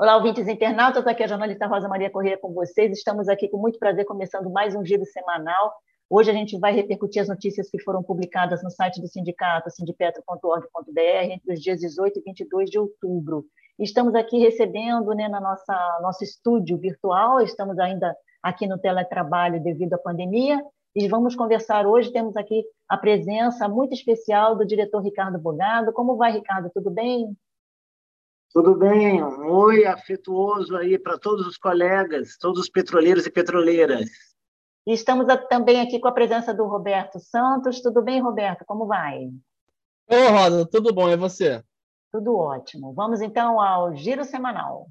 Olá, ouvintes internautas, aqui é a jornalista Rosa Maria Corrêa com vocês. Estamos aqui com muito prazer começando mais um giro semanal. Hoje a gente vai repercutir as notícias que foram publicadas no site do sindicato, sindipetro.org.br, entre os dias 18 e 22 de outubro. Estamos aqui recebendo né, na nossa nosso estúdio virtual, estamos ainda aqui no teletrabalho devido à pandemia, e vamos conversar hoje. Temos aqui a presença muito especial do diretor Ricardo Bogado. Como vai, Ricardo? Tudo bem? Tudo bem? Um oi afetuoso aí para todos os colegas, todos os petroleiros e petroleiras. E estamos também aqui com a presença do Roberto Santos. Tudo bem, Roberto? Como vai? Ô, Rosa, tudo bom? E você? Tudo ótimo. Vamos então ao giro semanal.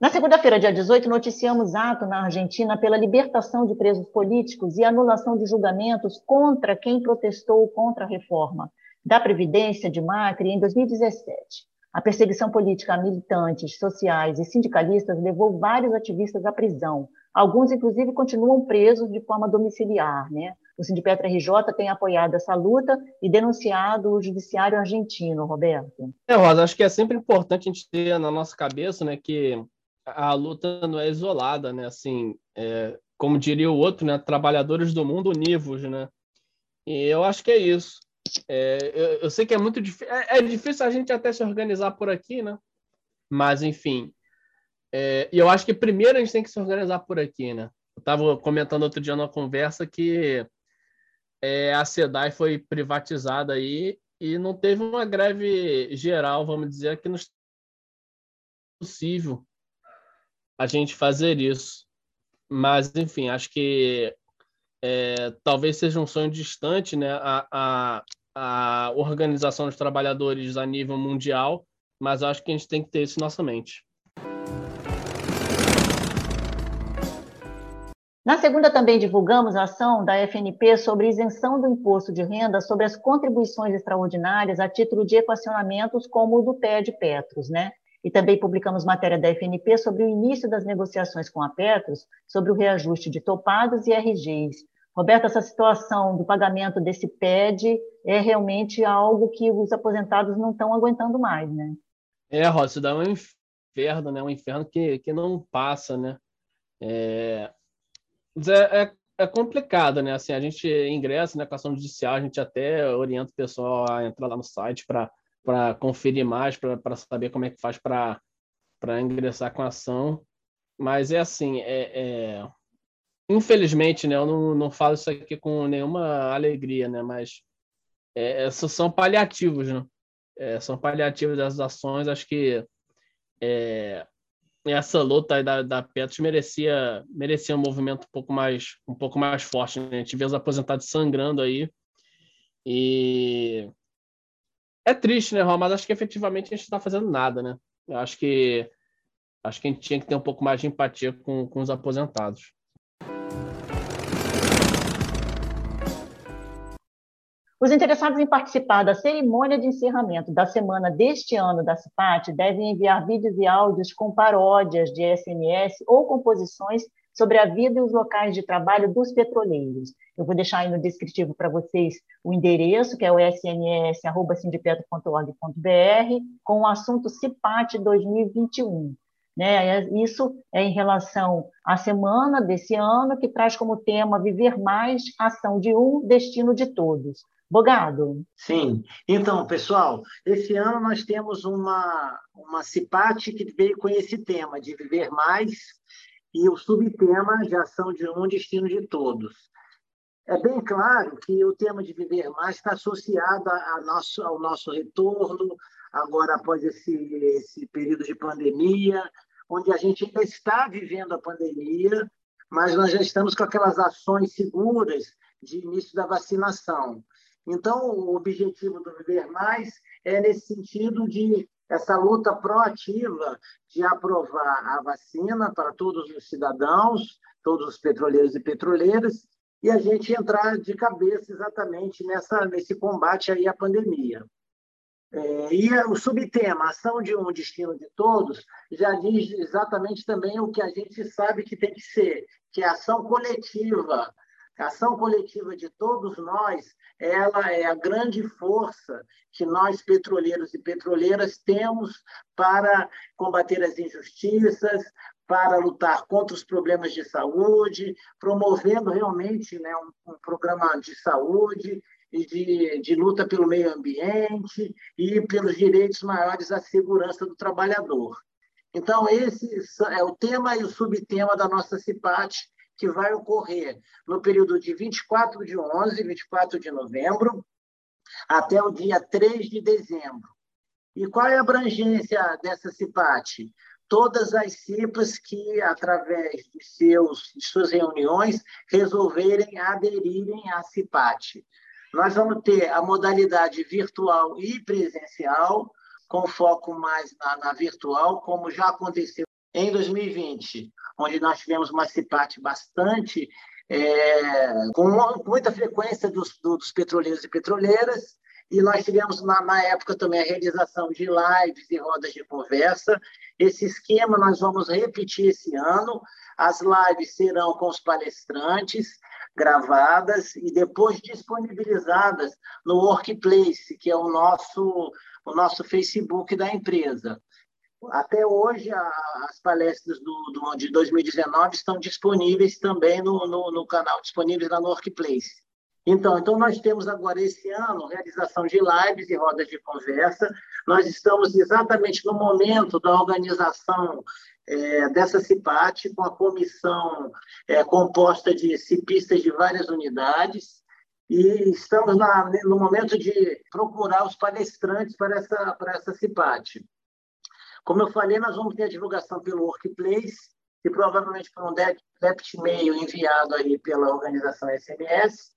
Na segunda-feira, dia 18, noticiamos ato na Argentina pela libertação de presos políticos e anulação de julgamentos contra quem protestou contra a reforma da Previdência de Macri em 2017. A perseguição política a militantes, sociais e sindicalistas levou vários ativistas à prisão. Alguns, inclusive, continuam presos de forma domiciliar. Né? O Sindipetra RJ tem apoiado essa luta e denunciado o judiciário argentino, Roberto. É, Rosa, acho que é sempre importante a gente ter na nossa cabeça né, que a luta não é isolada, né? Assim, é, como diria o outro, né? Trabalhadores do mundo univos, né? E eu acho que é isso. É, eu, eu, sei que é muito difícil. É, é, difícil a gente até se organizar por aqui, né? Mas, enfim. É, e eu acho que primeiro a gente tem que se organizar por aqui, né? Eu estava comentando outro dia numa conversa que é, a SEDAI foi privatizada aí e não teve uma greve geral, vamos dizer, que não é possível a gente fazer isso. Mas, enfim, acho que é, talvez seja um sonho distante, né? A, a, a organização dos trabalhadores a nível mundial, mas acho que a gente tem que ter isso em nossa mente. Na segunda, também divulgamos a ação da FNP sobre isenção do imposto de renda sobre as contribuições extraordinárias a título de equacionamentos, como o do PED Petros, né? E também publicamos matéria da FNP sobre o início das negociações com a Petros sobre o reajuste de topados e RGs, Roberto, essa situação do pagamento desse PED é realmente algo que os aposentados não estão aguentando mais, né? É, Rosa, isso dá um inferno, né? Um inferno que, que não passa, né? É, é, é, é complicado, né? Assim, a gente ingressa na questão judicial, a gente até orienta o pessoal a entrar lá no site para conferir mais, para saber como é que faz para ingressar com a ação. Mas é assim, é, é infelizmente, né, eu não, não falo isso aqui com nenhuma alegria, né, mas é, são paliativos, né? É, são paliativos das ações. Acho que é, essa luta da, da Petros merecia, merecia um movimento um pouco mais, um pouco mais forte. Né? A gente vê os aposentados sangrando aí. E é triste, né? Mas acho que efetivamente a gente não está fazendo nada, né? Eu acho que acho que a gente tinha que ter um pouco mais de empatia com, com os aposentados. Os interessados em participar da cerimônia de encerramento da semana deste ano da CIPAT devem enviar vídeos e áudios com paródias de SMS ou composições sobre a vida e os locais de trabalho dos petroleiros. Eu vou deixar aí no descritivo para vocês o endereço, que é o sms.sindipetro.org.br, com o assunto CIPAT 2021. Né? Isso é em relação à semana desse ano, que traz como tema Viver Mais, Ação de Um, Destino de Todos. Bogado. Sim. Então, pessoal, esse ano nós temos uma, uma CIPAT que veio com esse tema de viver mais e o subtema de ação de um destino de todos. É bem claro que o tema de viver mais está associado a nosso, ao nosso retorno, agora após esse, esse período de pandemia, onde a gente ainda está vivendo a pandemia, mas nós já estamos com aquelas ações seguras de início da vacinação. Então, o objetivo do Viver Mais é nesse sentido de essa luta proativa de aprovar a vacina para todos os cidadãos, todos os petroleiros e petroleiras, e a gente entrar de cabeça exatamente nessa, nesse combate aí à pandemia. É, e o subtema, ação de um, destino de todos, já diz exatamente também o que a gente sabe que tem que ser, que é ação coletiva. A ação coletiva de todos nós, ela é a grande força que nós, petroleiros e petroleiras, temos para combater as injustiças, para lutar contra os problemas de saúde, promovendo realmente né, um, um programa de saúde e de, de luta pelo meio ambiente e pelos direitos maiores à segurança do trabalhador. Então, esse é o tema e o subtema da nossa CIPAT, que vai ocorrer no período de 24 de 11, 24 de novembro, até o dia 3 de dezembro. E qual é a abrangência dessa CIPAT? Todas as CIPAs que, através de, seus, de suas reuniões, resolverem aderirem à CIPAT. Nós vamos ter a modalidade virtual e presencial, com foco mais na, na virtual, como já aconteceu em 2020, onde nós tivemos uma CIPAT bastante é, com muita frequência dos, dos, petroleiros e petroleiras, e nós tivemos na, na, época também a realização de lives e rodas de conversa. Esse esquema nós vamos repetir esse ano. As lives serão com os palestrantes, gravadas e depois disponibilizadas no Workplace, que é o nosso, o nosso Facebook da empresa. Até hoje, a, as palestras do, do, de 2019 estão disponíveis também no, no, no canal, disponíveis lá no Workplace. Então, então, nós temos agora esse ano realização de lives e rodas de conversa. Nós estamos exatamente no momento da organização é, dessa CIPAT, com a comissão é, composta de CIPistas de várias unidades, e estamos na, no momento de procurar os palestrantes para essa, para essa CIPAT. Como eu falei, nós vamos ter a divulgação pelo Workplace, e provavelmente por um DEPT mail enviado aí pela organização SMS,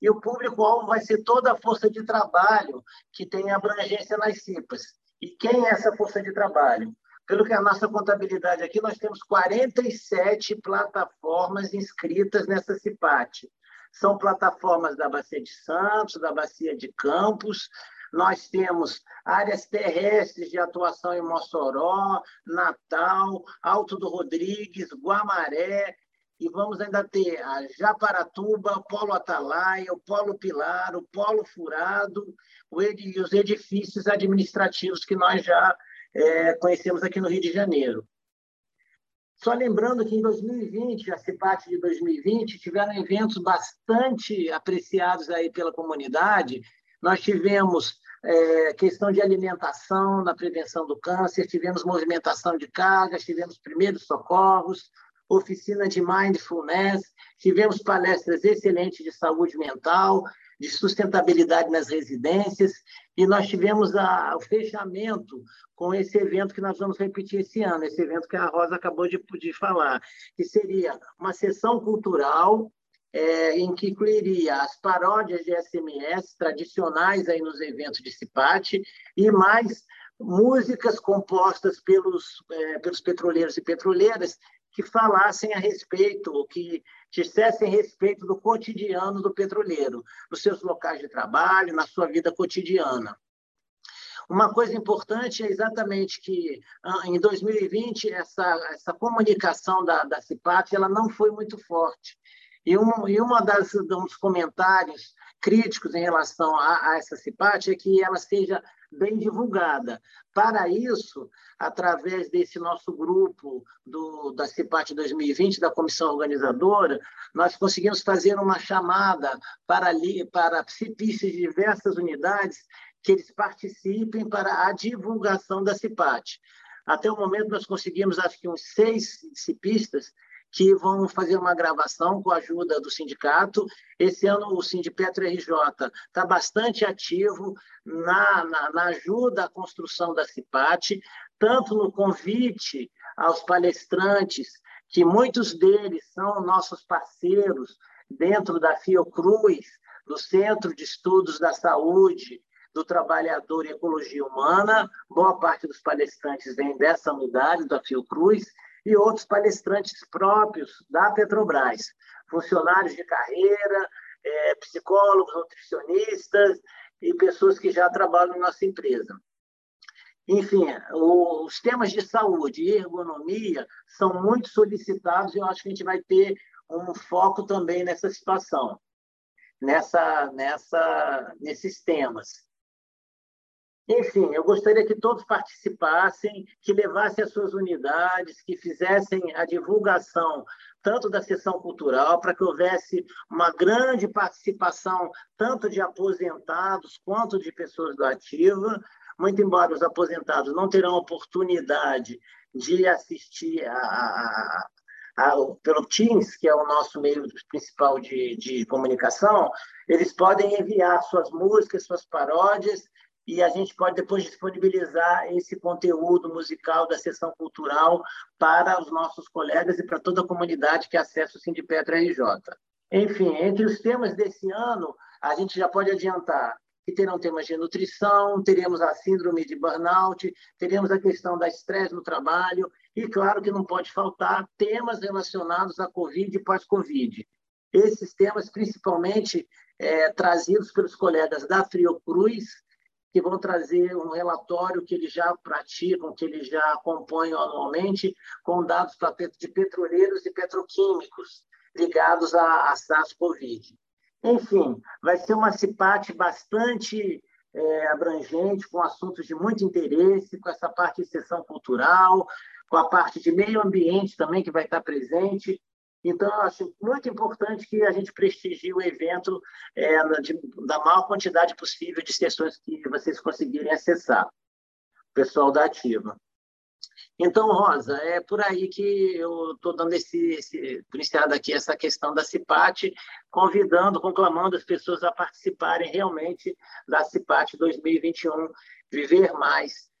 e o público-alvo vai ser toda a força de trabalho que tem abrangência nas CIPAs. E quem é essa força de trabalho? Pelo que a nossa contabilidade aqui, nós temos 47 plataformas inscritas nessa CIPAT. São plataformas da Bacia de Santos, da Bacia de Campos, nós temos áreas terrestres de atuação em Mossoró, Natal, Alto do Rodrigues, Guamaré, e vamos ainda ter a Japaratuba, o Polo Atalaia, o Polo Pilar, o Polo Furado e os edifícios administrativos que nós já é, conhecemos aqui no Rio de Janeiro. Só lembrando que em 2020, a CIPAT de 2020, tiveram eventos bastante apreciados aí pela comunidade. Nós tivemos é, questão de alimentação na prevenção do câncer, tivemos movimentação de cargas, tivemos primeiros socorros, oficina de mindfulness, tivemos palestras excelentes de saúde mental, de sustentabilidade nas residências, e nós tivemos a, o fechamento com esse evento que nós vamos repetir esse ano, esse evento que a Rosa acabou de, de falar, que seria uma sessão cultural é, em que incluiria as paródias de SMS tradicionais aí nos eventos de CIPAT e mais músicas compostas pelos, é, pelos petroleiros e petroleiras que falassem a respeito, que dissessem respeito do cotidiano do petroleiro, nos seus locais de trabalho, na sua vida cotidiana. Uma coisa importante é exatamente que, ah, em 2020, essa, essa comunicação da, da CIPAT ela não foi muito forte. E um, e uma das dos comentários críticos em relação a, a essa CIPAT é que ela seja bem divulgada. Para isso, através desse nosso grupo do, da CIPAT 2020, da comissão organizadora, nós conseguimos fazer uma chamada para, para CIPistas de diversas unidades que eles participem para a divulgação da CIPAT. Até o momento, nós conseguimos, acho que, uns seis CIPistas que vão fazer uma gravação com a ajuda do sindicato. Esse ano o Sindipetro RJ está bastante ativo na, na, na, ajuda à construção da CIPAT, tanto no convite aos palestrantes, que muitos deles são nossos parceiros dentro da Fiocruz, do Centro de Estudos da Saúde, do Trabalhador e Ecologia Humana. Boa parte dos palestrantes vem dessa unidade da Fiocruz, e outros palestrantes próprios da Petrobras. funcionários de carreira, é, psicólogos, nutricionistas e pessoas que já trabalham na nossa empresa. Enfim, os temas de saúde e ergonomia são muito solicitados e eu acho que a gente vai ter um foco também nessa situação, nessa, nessa, nesses temas. Enfim, eu gostaria que todos participassem, que levassem as suas unidades, que fizessem a divulgação tanto da sessão cultural, para que houvesse uma grande participação tanto de aposentados quanto de pessoas do ativa, muito embora os aposentados não terão oportunidade de assistir a, a, a, pelo Teams, que é o nosso meio principal de, de comunicação, eles podem enviar suas músicas, suas paródias e a gente pode depois disponibilizar esse conteúdo musical da sessão cultural para os nossos colegas e para toda a comunidade que acessa o Sindipetra RJ. Enfim, entre os temas desse ano, a gente já pode adiantar que terão temas de nutrição, teremos a síndrome de burnout, teremos a questão da estresse no trabalho e, claro, que não pode faltar temas relacionados à Covid e pós-Covid. Esses temas, principalmente, é, trazidos pelos colegas da Fiocruz, que vão trazer um relatório que eles já praticam, que eles já acompanham anualmente, com dados de petroleiros e petroquímicos ligados à, à SARS-CoV. Enfim, vai ser uma CIPAT bastante é, abrangente, com assuntos de muito interesse, com essa parte de sessão cultural, com a parte de meio ambiente também, que vai estar presente. Então, acho muito importante que a gente prestigie o evento é, de, da maior quantidade possível de sessões que vocês conseguirem acessar, pessoal da Ativa. Então, Rosa, é por aí que eu estou dando esse, esse iniciado aqui essa questão da CIPAT, convidando, conclamando as pessoas a participarem realmente da CIPAT 2021, viver mais,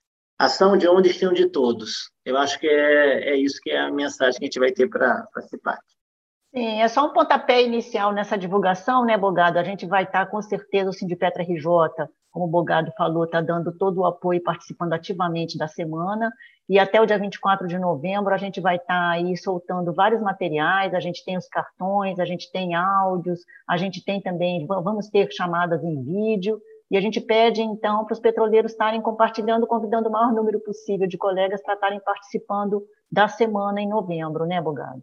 ação de um destino de todos. Eu acho que é, é isso que é a mensagem que a gente vai ter para a CIPAT. Sim, é só um pontapé inicial nessa divulgação, né, Bogado? A gente vai estar, com certeza, o Sindipetra RJ, como o Bogado falou, está dando todo o apoio e participando ativamente da semana. E até o dia 24 de novembro, a gente vai estar aí soltando vários materiais. A gente tem os cartões, a gente tem áudios, a gente tem também, vamos ter chamadas em vídeo. E a gente pede, então, para os petroleiros estarem compartilhando, convidando o maior número possível de colegas para estarem participando da semana em novembro, né, Bogado?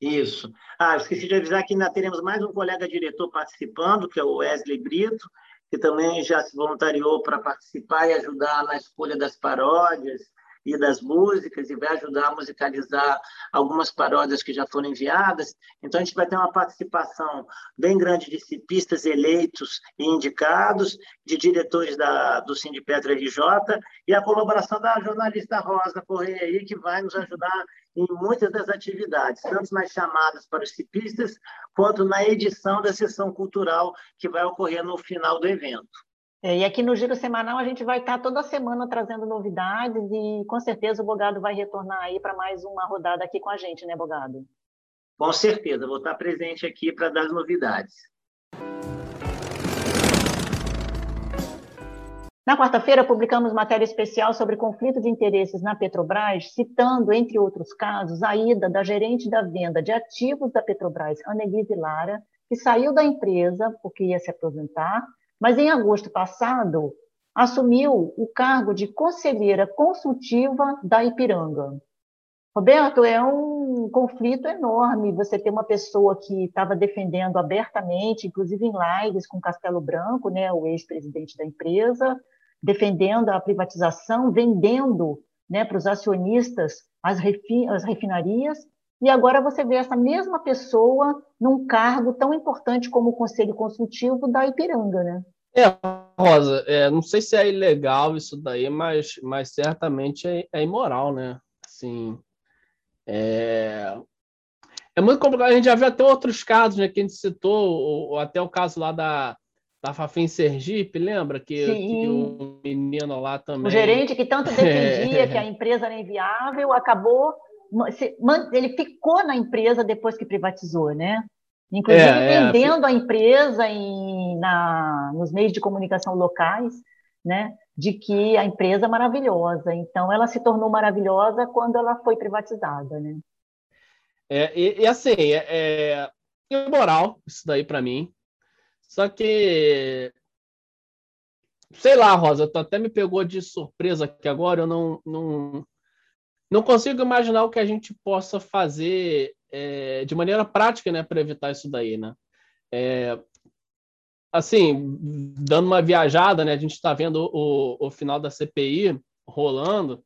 Isso. Ah, esqueci de avisar que ainda teremos mais um colega diretor participando, que é o Wesley Brito, que também já se voluntariou para participar e ajudar na escolha das paródias e das músicas e vai ajudar a musicalizar algumas paródias que já foram enviadas. Então, a gente vai ter uma participação bem grande de cipistas eleitos e indicados, de diretores da, do Sindipetra RJ e a colaboração da jornalista Rosa Correia aí, que vai nos ajudar em muitas das atividades, tanto nas chamadas para os cipistas, quanto na edição da sessão cultural que vai ocorrer no final do evento. É, e aqui no Giro Semanal a gente vai estar toda semana trazendo novidades e com certeza o Bogado vai retornar aí para mais uma rodada aqui com a gente, né, Bogado? Com certeza, vou estar presente aqui para dar as novidades. Na quarta-feira, publicamos matéria especial sobre conflito de interesses na Petrobras, citando, entre outros casos, a ida da gerente da venda de ativos da Petrobras, Annelise Lara, que saiu da empresa porque ia se aposentar mas em agosto passado assumiu o cargo de conselheira consultiva da Ipiranga. Roberto, é um conflito enorme você ter uma pessoa que estava defendendo abertamente, inclusive em lives com Castelo Branco, né, o ex-presidente da empresa, defendendo a privatização, vendendo né, para os acionistas as, refi as refinarias, e agora você vê essa mesma pessoa num cargo tão importante como o Conselho Consultivo da Ipiranga, né? É, Rosa, é, não sei se é ilegal isso daí, mas, mas certamente é, é imoral, né? Assim, é, é muito complicado. A gente já viu até outros casos, né? Que a gente citou, ou, até o caso lá da, da Fafim Sergipe, lembra? Que, que, o menino lá também. O gerente que tanto defendia é. que a empresa era inviável, acabou ele ficou na empresa depois que privatizou, né? Inclusive é, é, vendendo a empresa em, na, nos meios de comunicação locais, né? De que a empresa é maravilhosa. Então, ela se tornou maravilhosa quando ela foi privatizada, né? É, e, e assim, é, é imoral isso daí para mim. Só que sei lá, Rosa, tu até me pegou de surpresa aqui agora, eu não, não, não consigo imaginar o que a gente possa fazer é, de maneira prática, né, para evitar isso daí, né? É, assim, dando uma viajada, né, a gente está vendo o, o final da CPI rolando,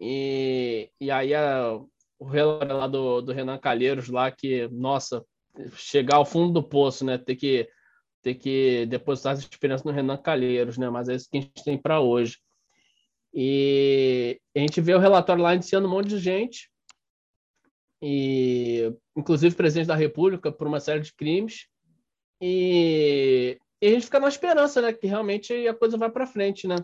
e, e aí a, o relatório lá do, do Renan Calheiros lá, que, nossa, chegar ao fundo do poço, né, ter que ter que depositar as esperanças no Renan Calheiros, né? Mas é isso que a gente tem para hoje. E a gente vê o relatório lá indiciando um monte de gente, e inclusive presidente da República por uma série de crimes. E, e a gente fica na esperança, né, que realmente a coisa vai para frente, né?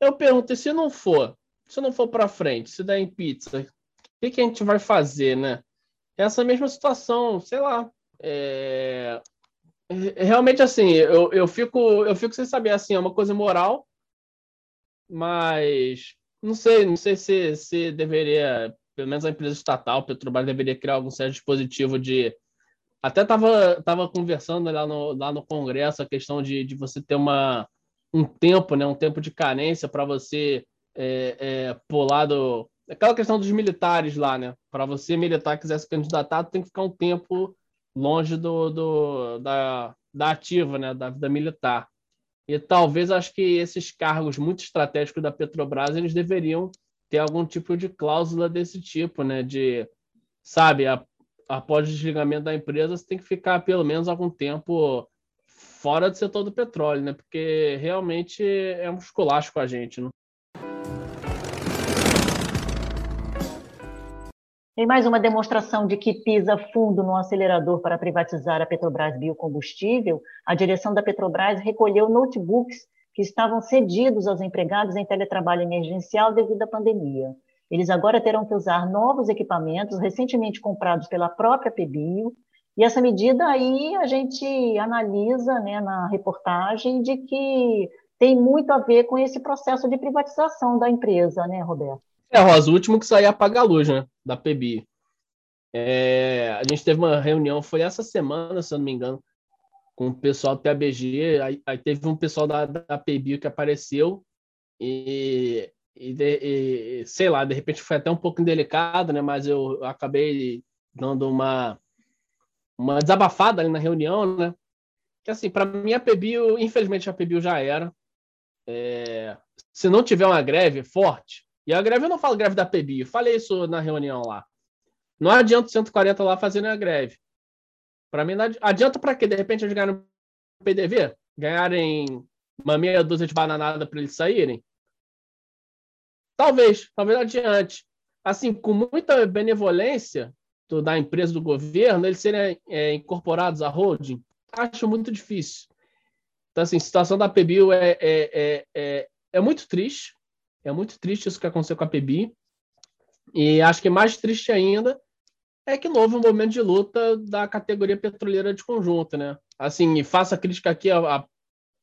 Eu pergunto, se não for, se não for para frente, se der em pizza, o que, que a gente vai fazer, né? Essa mesma situação, sei lá, é, realmente assim, eu, eu fico eu fico sem saber assim, é uma coisa moral, mas não sei, não sei se, se deveria, pelo menos a empresa estatal, Petrobras deveria criar algum certo dispositivo de até estava tava conversando lá no, lá no Congresso a questão de, de você ter uma, um tempo, né, um tempo de carência para você é, é, pular do. Aquela questão dos militares lá, né? Para você, militar, quiser se candidatar, tem que ficar um tempo longe do, do, da, da ativa, né, da vida militar. E talvez acho que esses cargos muito estratégicos da Petrobras eles deveriam ter algum tipo de cláusula desse tipo, né, de sabe, a, após o desligamento da empresa, você tem que ficar pelo menos algum tempo fora do setor do petróleo, né? Porque realmente é um esculacho com a gente, né? Em mais uma demonstração de que pisa fundo no acelerador para privatizar a Petrobras Biocombustível, a direção da Petrobras recolheu notebooks que estavam cedidos aos empregados em teletrabalho emergencial devido à pandemia. Eles agora terão que usar novos equipamentos recentemente comprados pela própria PBio, e essa medida aí a gente analisa né, na reportagem de que tem muito a ver com esse processo de privatização da empresa, né, Roberto? É, Rosa, o último que saiu é apagar a luz, né? Da PBI. É, a gente teve uma reunião, foi essa semana, se eu não me engano, com o pessoal do PABG. Aí, aí teve um pessoal da, da PBI que apareceu e, e, de, e, sei lá, de repente foi até um pouco indelicado, né? Mas eu acabei dando uma, uma desabafada ali na reunião, né? Que assim, para mim a PBio, infelizmente a PBio já era. É, se não tiver uma greve forte, e a greve, eu não falo greve da PBI, falei isso na reunião lá. Não adianta 140 lá fazendo a greve. Para mim, adianta para quê? De repente eles ganharem PDV? Ganharem uma meia dúzia de bananada para eles saírem? Talvez, talvez adiante. Assim, com muita benevolência do, da empresa, do governo, eles serem é, incorporados à holding, acho muito difícil. Então, assim, a situação da PBIL é, é, é, é, é muito triste, é muito triste isso que aconteceu com a PB. E acho que mais triste ainda é que não houve um momento de luta da categoria petroleira de conjunto, né? Assim, faço a crítica aqui à,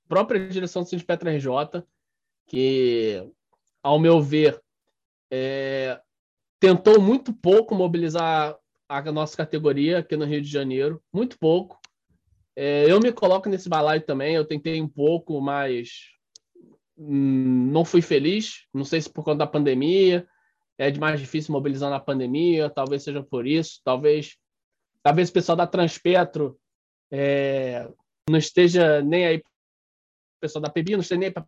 própria direção do Sindicato RJ, que, ao meu ver, é, tentou muito pouco mobilizar a nossa categoria aqui no Rio de Janeiro, muito pouco. É, eu me coloco nesse balaio também, eu tentei um pouco, mas não fui feliz, não sei se por conta da pandemia, é de mais difícil mobilizar na pandemia, talvez seja por isso, talvez talvez o pessoal da Transpetro é, não esteja nem aí, o pessoal da PBI não esteja nem para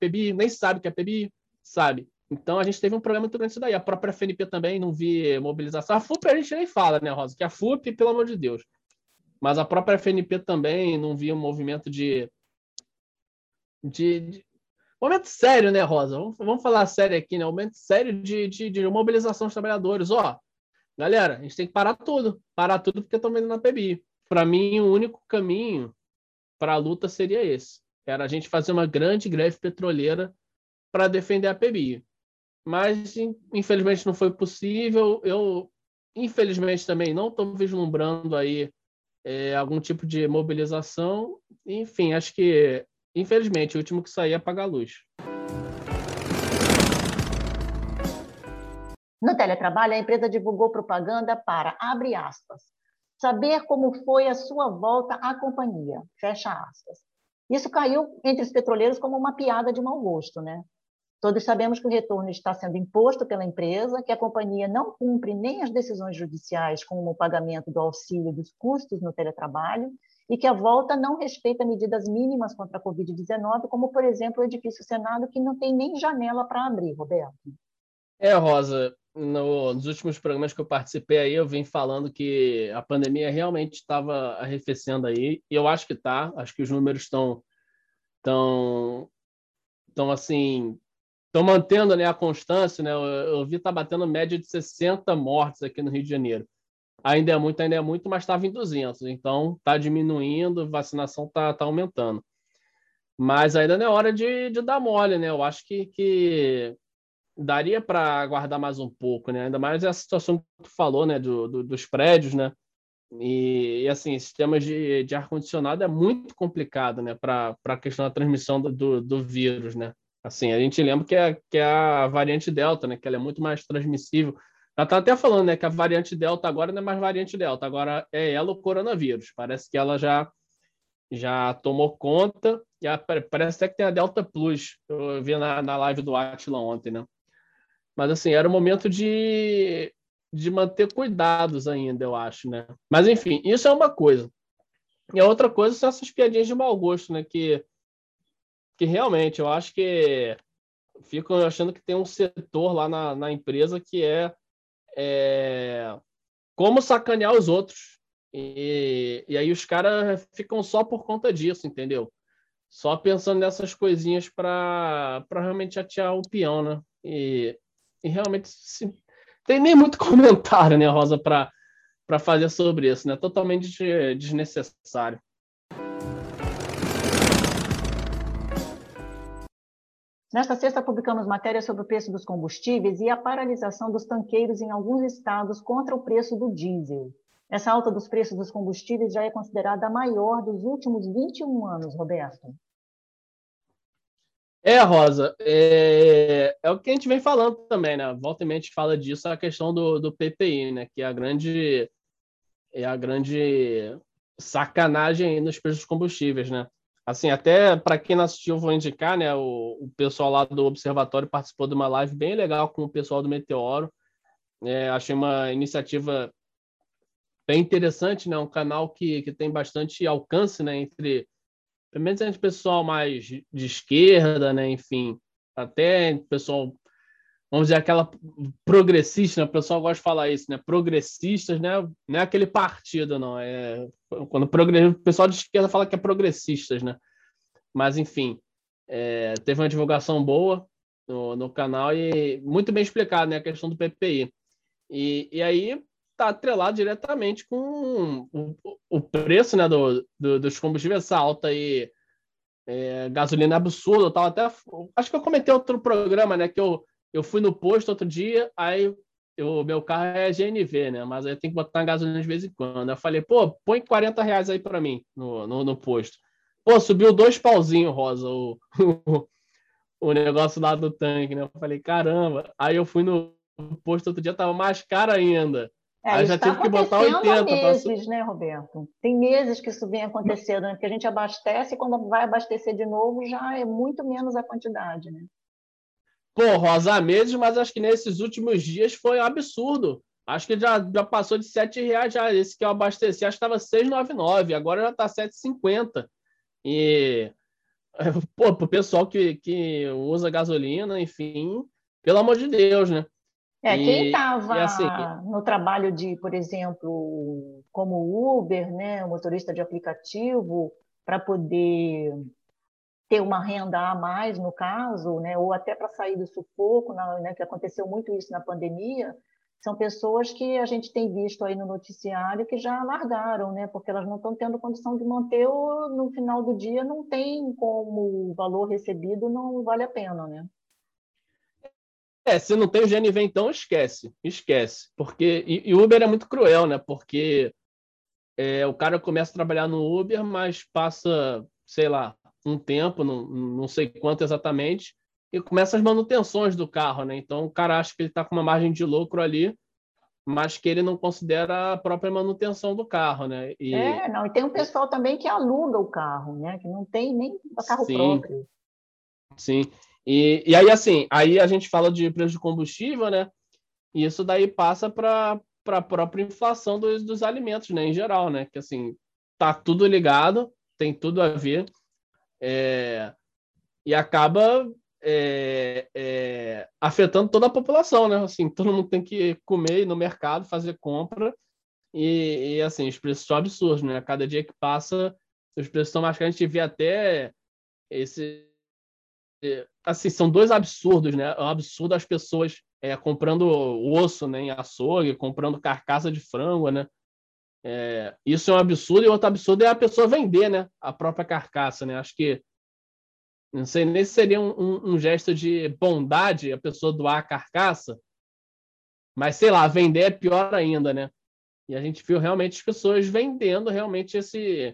PBI, nem sabe que é PBI, sabe? Então a gente teve um problema muito grande isso daí. A própria FNP também não vi mobilização. A FUP a gente nem fala, né, Rosa? Que a FUP, pelo amor de Deus. Mas a própria FNP também não vi um movimento de de, de, momento sério, né, Rosa? Vamos, vamos falar sério aqui, né? Momento sério de, de, de mobilização dos trabalhadores. Ó, galera, a gente tem que parar tudo, parar tudo porque estão vendo na PBI. Para mim, o único caminho para a luta seria esse: era a gente fazer uma grande greve petroleira para defender a PBI. Mas, infelizmente, não foi possível. Eu, infelizmente, também não estou vislumbrando aí é, algum tipo de mobilização. Enfim, acho que Infelizmente, o último que sair é apagar a luz. No teletrabalho, a empresa divulgou propaganda para, abre aspas, saber como foi a sua volta à companhia. Fecha aspas. Isso caiu entre os petroleiros como uma piada de mau gosto, né? Todos sabemos que o retorno está sendo imposto pela empresa, que a companhia não cumpre nem as decisões judiciais como o pagamento do auxílio dos custos no teletrabalho e que a volta não respeita medidas mínimas contra a Covid-19, como, por exemplo, o edifício Senado, que não tem nem janela para abrir, Roberto. É, Rosa, no, nos últimos programas que eu participei aí, eu vim falando que a pandemia realmente estava arrefecendo aí, e eu acho que está, acho que os números estão tão, tão assim, estão mantendo né, a constância, né? Eu, eu vi tá batendo média de 60 mortes aqui no Rio de Janeiro. Ainda é muito, ainda é muito, mas estava em 200. Então, está diminuindo, vacinação está tá aumentando. Mas ainda não é hora de, de dar mole, né? Eu acho que, que daria para aguardar mais um pouco, né? Ainda mais a situação que tu falou, né? Do, do dos prédios, né? E, e, assim, sistemas de, de ar-condicionado é muito complicado, né? Para a questão da transmissão do, do, do vírus, né? Assim, a gente lembra que é, que é a variante Delta, né? Que ela é muito mais transmissível. Ela está até falando, né? Que a variante Delta agora não é mais variante Delta, agora é ela o coronavírus. Parece que ela já já tomou conta. E a, parece até que tem a Delta Plus. Eu vi na, na live do Atila ontem, né? Mas assim, era o momento de, de manter cuidados ainda, eu acho, né? Mas enfim, isso é uma coisa. E a outra coisa são essas piadinhas de mau gosto, né? Que que realmente eu acho que ficam achando que tem um setor lá na, na empresa que é, é como sacanear os outros. E, e aí os caras ficam só por conta disso, entendeu? Só pensando nessas coisinhas para realmente chatear o peão, né? E, e realmente se, tem nem muito comentário, né, Rosa, para fazer sobre isso, né? Totalmente desnecessário. Nesta sexta, publicamos matéria sobre o preço dos combustíveis e a paralisação dos tanqueiros em alguns estados contra o preço do diesel. Essa alta dos preços dos combustíveis já é considerada a maior dos últimos 21 anos, Roberto. É, Rosa, é, é, o que a gente vem falando também, né? Volta e mente fala disso, a questão do, do PPI, né? Que é a grande, é a grande sacanagem nos preços dos combustíveis, né? Assim, até para quem não assistiu, vou indicar, né? O, o, pessoal lá do Observatório participou de uma live bem legal com o pessoal do Meteoro. É, achei uma iniciativa bem interessante, né? Um canal que, que tem bastante alcance, né? Entre, pelo menos entre pessoal mais de esquerda, né? Enfim, até pessoal vamos dizer, aquela progressista, né? o pessoal gosta de falar isso, né? Progressistas, né? Não é aquele partido, não. É quando o pessoal de esquerda fala que é progressistas, né? Mas enfim, é... teve uma divulgação boa no, no canal e muito bem explicado, né? A questão do PPI. E, e aí está atrelado diretamente com o, o preço, né? Do, do, dos combustíveis, essa alta aí. É, gasolina absurda, tava até. Acho que eu comentei outro programa, né? Que eu eu fui no posto outro dia, aí o meu carro é GNV, né? Mas aí eu tenho que botar gasolina de vez em quando. Eu falei, pô, põe 40 reais aí para mim no, no, no, posto. Pô, subiu dois pauzinhos, Rosa, o, o, o negócio lá do tanque, né? Eu falei, caramba. Aí eu fui no posto outro dia, tava mais caro ainda. É, aí já tá tive que botar 80. meses, pra... né, Roberto? Tem meses que isso vem acontecendo, né? Porque a gente abastece e quando vai abastecer de novo já é muito menos a quantidade, né? Pô, Rosa meses, mas acho que nesses últimos dias foi um absurdo. Acho que já, já passou de R$ reais já. Esse que eu abasteci, acho que estava 6,99, agora já está 7,50. E pô, pro pessoal que, que usa gasolina, enfim, pelo amor de Deus, né? É, quem estava assim, no trabalho de, por exemplo, como Uber, né, motorista de aplicativo, para poder ter uma renda a mais, no caso, né, ou até para sair do sufoco, né, que aconteceu muito isso na pandemia, são pessoas que a gente tem visto aí no noticiário que já largaram, né, porque elas não estão tendo condição de manter, ou no final do dia não tem como o valor recebido não vale a pena, né? É, se não tem o GNV, então esquece, esquece. Porque, e, e Uber é muito cruel, né? Porque é, o cara começa a trabalhar no Uber, mas passa, sei lá, um tempo, não, não sei quanto exatamente, e começa as manutenções do carro, né? Então o cara acha que ele está com uma margem de lucro ali, mas que ele não considera a própria manutenção do carro, né? E... É, não, e tem um pessoal também que aluga o carro, né? Que não tem nem carro Sim. próprio. Sim. E, e aí, assim, aí a gente fala de preço de combustível, né? E isso daí passa para a própria inflação dos, dos alimentos, né? Em geral, né? Que assim, tá tudo ligado, tem tudo a ver. É, e acaba é, é, afetando toda a população, né? Assim, todo mundo tem que comer ir no mercado, fazer compra e, e, assim, os preços são absurdos, né? Cada dia que passa, os preços são mais caros. A gente vê até esse... Assim, são dois absurdos, né? É um absurdo as pessoas é, comprando osso né, em açougue, comprando carcaça de frango, né? É, isso é um absurdo, e outro absurdo é a pessoa vender né, a própria carcaça, né? Acho que não sei nem se seria um, um, um, gesto de bondade a pessoa doar a carcaça, mas sei lá, vender é pior ainda, né? E a gente viu realmente as pessoas vendendo realmente esse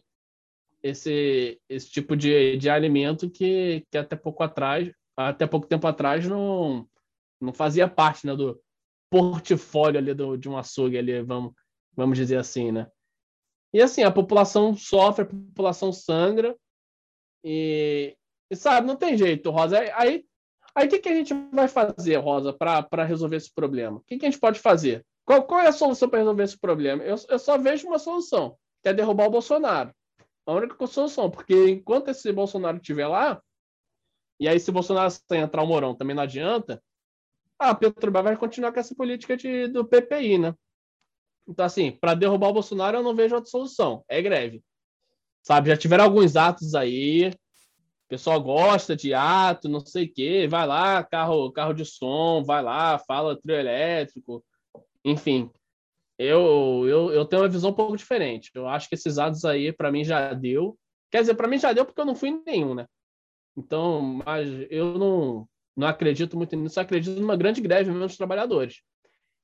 esse esse tipo de, de alimento que, que até pouco atrás, até pouco tempo atrás não não fazia parte né, do portfólio ali do, de um açougue ali, vamos vamos dizer assim, né? E assim, a população sofre, a população sangra e, e sabe, não tem jeito, Rosa. Aí, aí o que, que a gente vai fazer, Rosa, para resolver esse problema? O que, que a gente pode fazer? Qual, qual é a solução para resolver esse problema? Eu, eu só vejo uma solução, que é derrubar o Bolsonaro. A única solução, porque enquanto esse Bolsonaro estiver lá, e aí se o Bolsonaro sem entrar o Morão também não adianta, a Petrobras vai continuar com essa política de, do PPI, né? Então, assim, para derrubar o Bolsonaro, eu não vejo outra solução. É greve. Sabe, já tiveram alguns atos aí, pessoal gosta de ato, não sei o quê, vai lá, carro, carro de som, vai lá, fala trio elétrico, enfim. Eu, eu, eu tenho uma visão um pouco diferente. Eu acho que esses atos aí, para mim, já deu. Quer dizer, para mim já deu porque eu não fui nenhum, né? Então, mas eu não, não acredito muito nisso. Eu acredito numa grande greve mesmo dos trabalhadores.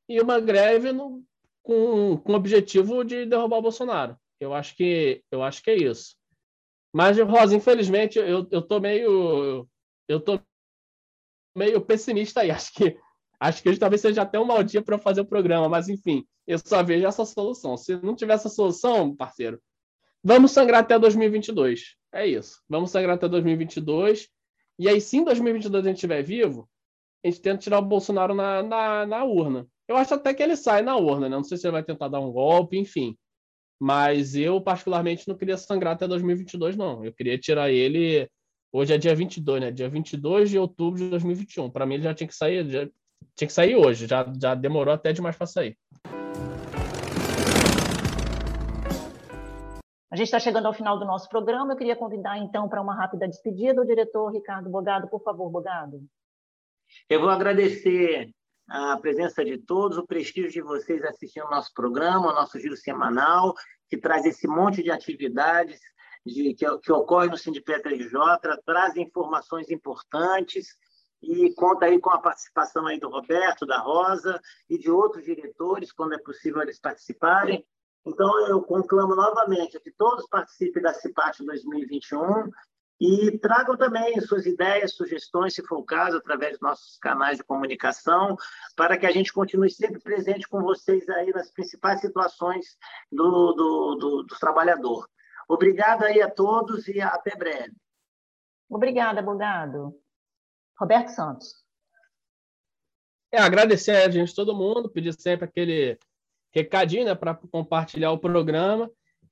E uma greve no, com, com o objetivo de derrubar o Bolsonaro. Eu acho que, eu acho que é isso. Mas, Rosa, infelizmente, eu, eu tô meio. Eu tô meio pessimista aí. Acho que acho que hoje talvez seja até um mau dia para fazer o programa, mas enfim, eu só vejo essa solução. Se não tiver essa solução, parceiro, vamos sangrar até 2022. É isso. Vamos sangrar até 2022. E aí, se em 2022 a gente estiver vivo, a gente tenta tirar o Bolsonaro na, na, na urna. Eu acho até que ele sai na urna, né? Não sei se ele vai tentar dar um golpe, enfim. Mas eu, particularmente, não queria sangrar até 2022, não. Eu queria tirar ele. Hoje é dia 22, né? Dia 22 de outubro de 2021. Para mim, ele já tinha que sair, já... tinha que sair hoje. Já, já demorou até demais para sair. A gente está chegando ao final do nosso programa. Eu queria convidar, então, para uma rápida despedida o diretor Ricardo Bogado. Por favor, Bogado. Eu vou agradecer a presença de todos, o prestígio de vocês assistindo o nosso programa, o nosso giro semanal, que traz esse monte de atividades de, que, que ocorre no Sindicato RJ, traz informações importantes e conta aí com a participação aí do Roberto, da Rosa e de outros diretores, quando é possível eles participarem. Então, eu conclamo novamente que todos participem da CIPAT 2021 e tragam também suas ideias, sugestões, se for o caso, através dos nossos canais de comunicação, para que a gente continue sempre presente com vocês aí nas principais situações do, do, do, do trabalhador. Obrigado aí a todos e até breve. Obrigada, Bugado. Roberto Santos. É, agradecer a gente, todo mundo, pedir sempre aquele recadinho né, para compartilhar o programa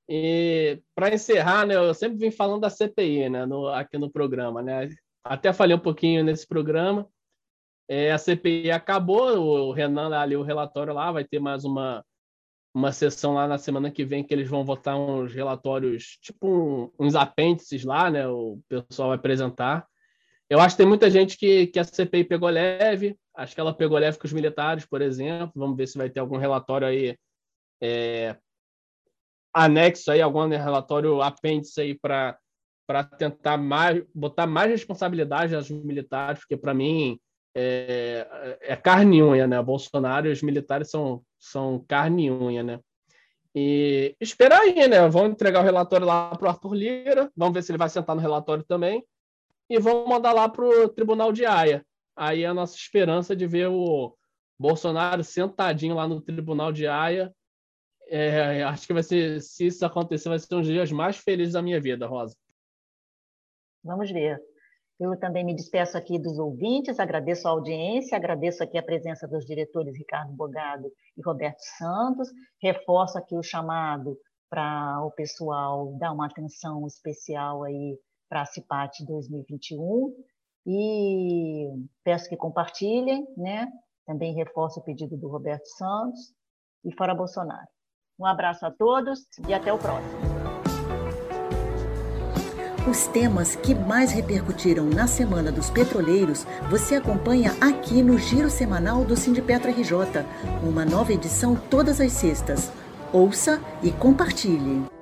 e para encerrar, né, eu sempre vim falando da CPI, né, no, aqui no programa, né? Até falei um pouquinho nesse programa. É, a CPI acabou, o Renan ali o relatório lá, vai ter mais uma uma sessão lá na semana que vem que eles vão votar uns relatórios, tipo um, uns apêndices lá, né? O pessoal vai apresentar. Eu acho que tem muita gente que, que a CPI pegou leve, acho que ela pegou leve com os militares, por exemplo. Vamos ver se vai ter algum relatório aí é, anexo aí, algum relatório apêndice aí para para tentar mais, botar mais responsabilidade aos militares, porque para mim é, é, carne e unha, né? Bolsonaro e os militares são, são carne e unha, né? E esperar aí, né? Vão entregar o relatório lá para o Arthur Lira, vamos ver se ele vai sentar no relatório também, e vão mandar lá para o Tribunal de Haia. Aí é a nossa esperança de ver o, Bolsonaro sentadinho lá no tribunal de Haia. É, acho que vai ser, se isso acontecer, vai ser um dos dias mais felizes da minha vida, Rosa. Vamos ver. Eu também me despeço aqui dos ouvintes, agradeço a audiência, agradeço aqui a presença dos diretores Ricardo Bogado e Roberto Santos, reforço aqui o chamado para o pessoal dar uma atenção especial aí para a CIPAT 2021 e peço que compartilhem, né? Também reforço o pedido do Roberto Santos e fora Bolsonaro. Um abraço a todos e até o próximo. Os temas que mais repercutiram na Semana dos Petroleiros você acompanha aqui no Giro Semanal do Sindipetra RJ, uma nova edição todas as sextas. Ouça e compartilhe.